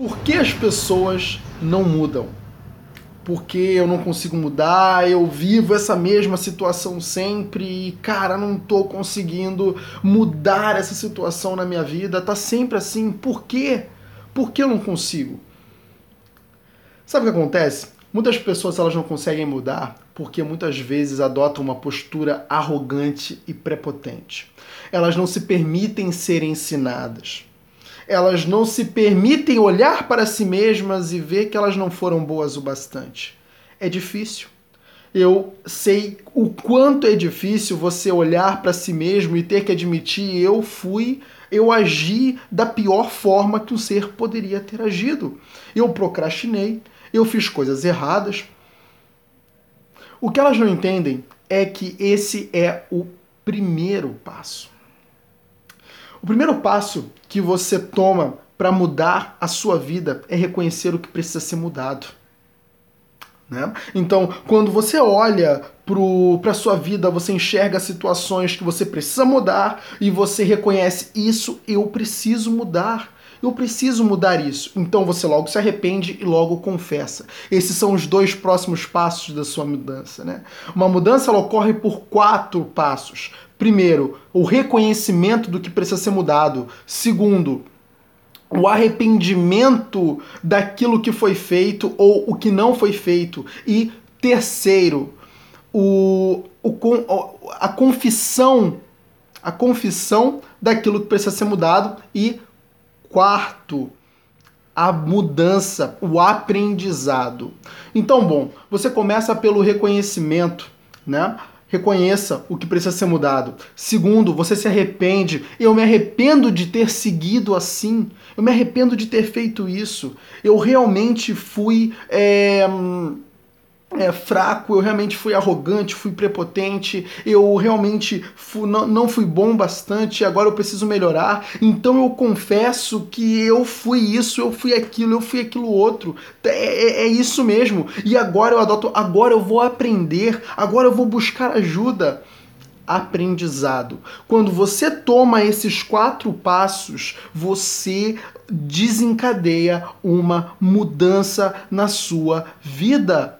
Por que as pessoas não mudam? Porque eu não consigo mudar, eu vivo essa mesma situação sempre e, cara, não tô conseguindo mudar essa situação na minha vida, tá sempre assim. Por quê? Por que eu não consigo? Sabe o que acontece? Muitas pessoas elas não conseguem mudar porque muitas vezes adotam uma postura arrogante e prepotente. Elas não se permitem ser ensinadas elas não se permitem olhar para si mesmas e ver que elas não foram boas o bastante. É difícil. Eu sei o quanto é difícil você olhar para si mesmo e ter que admitir eu fui, eu agi da pior forma que um ser poderia ter agido. Eu procrastinei, eu fiz coisas erradas. O que elas não entendem é que esse é o primeiro passo. O primeiro passo que você toma para mudar a sua vida é reconhecer o que precisa ser mudado. Né? Então, quando você olha para a sua vida, você enxerga situações que você precisa mudar e você reconhece isso, eu preciso mudar. Eu preciso mudar isso. Então você logo se arrepende e logo confessa. Esses são os dois próximos passos da sua mudança. Né? Uma mudança ela ocorre por quatro passos. Primeiro, o reconhecimento do que precisa ser mudado. Segundo, o arrependimento daquilo que foi feito ou o que não foi feito. E terceiro, o, o, a confissão, a confissão daquilo que precisa ser mudado. E quarto, a mudança, o aprendizado. Então, bom, você começa pelo reconhecimento, né? Reconheça o que precisa ser mudado. Segundo, você se arrepende. Eu me arrependo de ter seguido assim. Eu me arrependo de ter feito isso. Eu realmente fui. É é, fraco, eu realmente fui arrogante, fui prepotente, eu realmente fui, não, não fui bom bastante, agora eu preciso melhorar. Então eu confesso que eu fui isso, eu fui aquilo, eu fui aquilo outro. É, é, é isso mesmo. E agora eu adoto, agora eu vou aprender, agora eu vou buscar ajuda aprendizado. Quando você toma esses quatro passos, você desencadeia uma mudança na sua vida.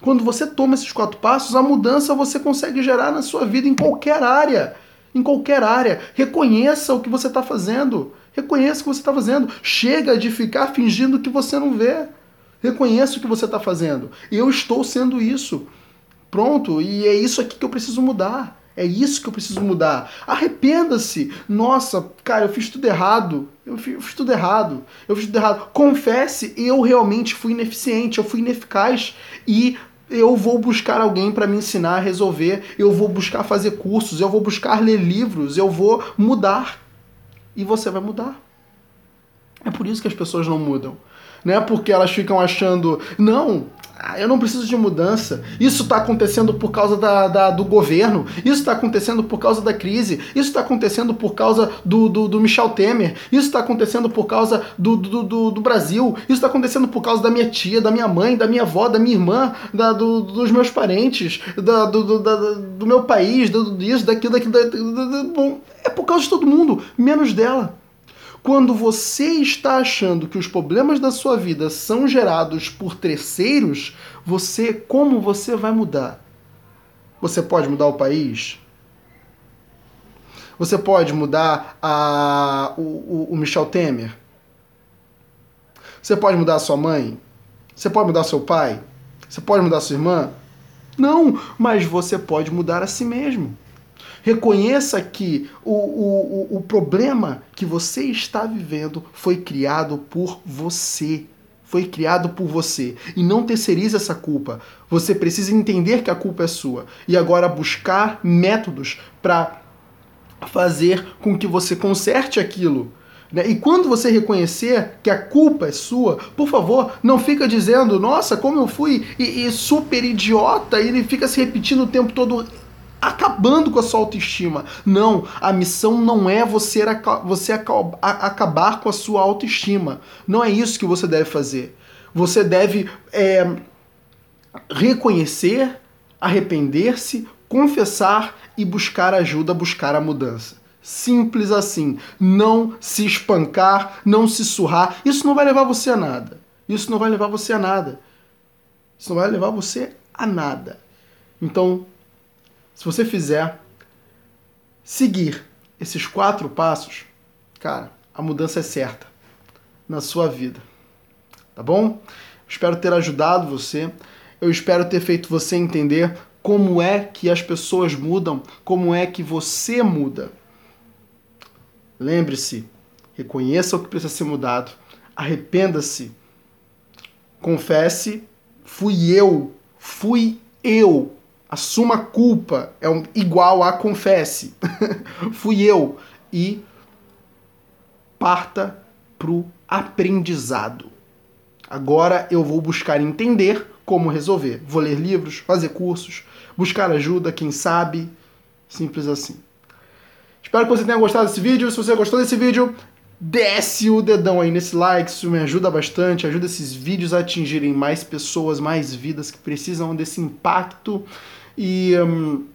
Quando você toma esses quatro passos, a mudança você consegue gerar na sua vida em qualquer área. Em qualquer área. Reconheça o que você está fazendo. Reconheça o que você está fazendo. Chega de ficar fingindo que você não vê. Reconheça o que você está fazendo. Eu estou sendo isso. Pronto, e é isso aqui que eu preciso mudar. É isso que eu preciso mudar. Arrependa-se. Nossa, cara, eu fiz tudo errado. Eu fiz, eu fiz, tudo errado. Eu fiz tudo errado. Confesse, eu realmente fui ineficiente, eu fui ineficaz e eu vou buscar alguém para me ensinar a resolver, eu vou buscar fazer cursos, eu vou buscar ler livros, eu vou mudar. E você vai mudar. É por isso que as pessoas não mudam. Não é porque elas ficam achando, não, eu não preciso de mudança. Isso está acontecendo por causa da, da do governo. Isso está acontecendo por causa da crise. Isso está acontecendo por causa do, do, do Michel Temer. Isso está acontecendo por causa do, do, do, do Brasil. Isso está acontecendo por causa da minha tia, da minha mãe, da minha avó, da minha irmã, da, do, dos meus parentes, da, do, da, do meu país, do, disso, daquilo, daquilo. Da, bom, é por causa de todo mundo, menos dela. Quando você está achando que os problemas da sua vida são gerados por terceiros, você como você vai mudar? Você pode mudar o país? Você pode mudar a, o, o, Michel Temer? Você pode mudar a sua mãe? Você pode mudar seu pai? Você pode mudar sua irmã? Não, mas você pode mudar a si mesmo. Reconheça que o, o, o problema que você está vivendo foi criado por você. Foi criado por você. E não terceirize essa culpa. Você precisa entender que a culpa é sua. E agora buscar métodos para fazer com que você conserte aquilo. Né? E quando você reconhecer que a culpa é sua, por favor, não fica dizendo, nossa, como eu fui e, e super idiota, e ele fica se repetindo o tempo todo acabando com a sua autoestima. Não, a missão não é você, você acabar com a sua autoestima. Não é isso que você deve fazer. Você deve é, reconhecer, arrepender-se, confessar e buscar ajuda, buscar a mudança. Simples assim. Não se espancar, não se surrar. Isso não vai levar você a nada. Isso não vai levar você a nada. Isso não vai levar você a nada. Então, se você fizer, seguir esses quatro passos, cara, a mudança é certa na sua vida. Tá bom? Espero ter ajudado você. Eu espero ter feito você entender como é que as pessoas mudam, como é que você muda. Lembre-se, reconheça o que precisa ser mudado, arrependa-se, confesse, fui eu, fui eu. Assuma a culpa, é igual a confesse. fui eu. E parta pro aprendizado. Agora eu vou buscar entender como resolver. Vou ler livros, fazer cursos, buscar ajuda, quem sabe. Simples assim. Espero que você tenha gostado desse vídeo. Se você gostou desse vídeo, desce o dedão aí nesse like, isso me ajuda bastante, ajuda esses vídeos a atingirem mais pessoas, mais vidas que precisam desse impacto. E hum,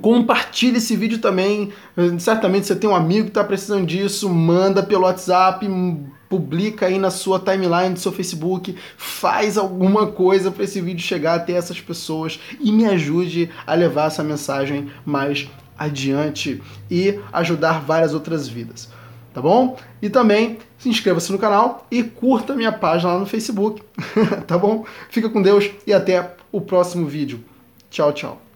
compartilhe esse vídeo também. Certamente você tem um amigo que está precisando disso, manda pelo WhatsApp, publica aí na sua timeline do seu Facebook, faz alguma coisa para esse vídeo chegar até essas pessoas e me ajude a levar essa mensagem mais adiante e ajudar várias outras vidas. Tá bom? E também se inscreva-se no canal e curta minha página lá no Facebook. tá bom? Fica com Deus e até o próximo vídeo. Tchau, tchau.